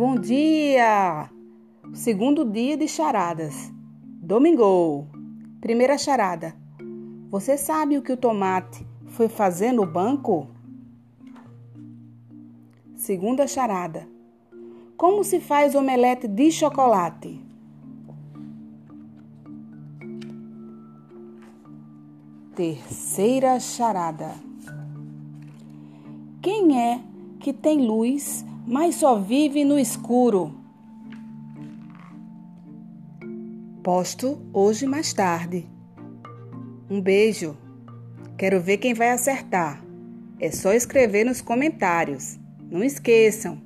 Bom dia! Segundo dia de charadas. Domingo. Primeira charada. Você sabe o que o tomate foi fazer no banco? Segunda charada. Como se faz omelete de chocolate? Terceira charada. Quem é que tem luz, mas só vive no escuro? Posto hoje mais tarde. Um beijo. Quero ver quem vai acertar. É só escrever nos comentários. Não esqueçam,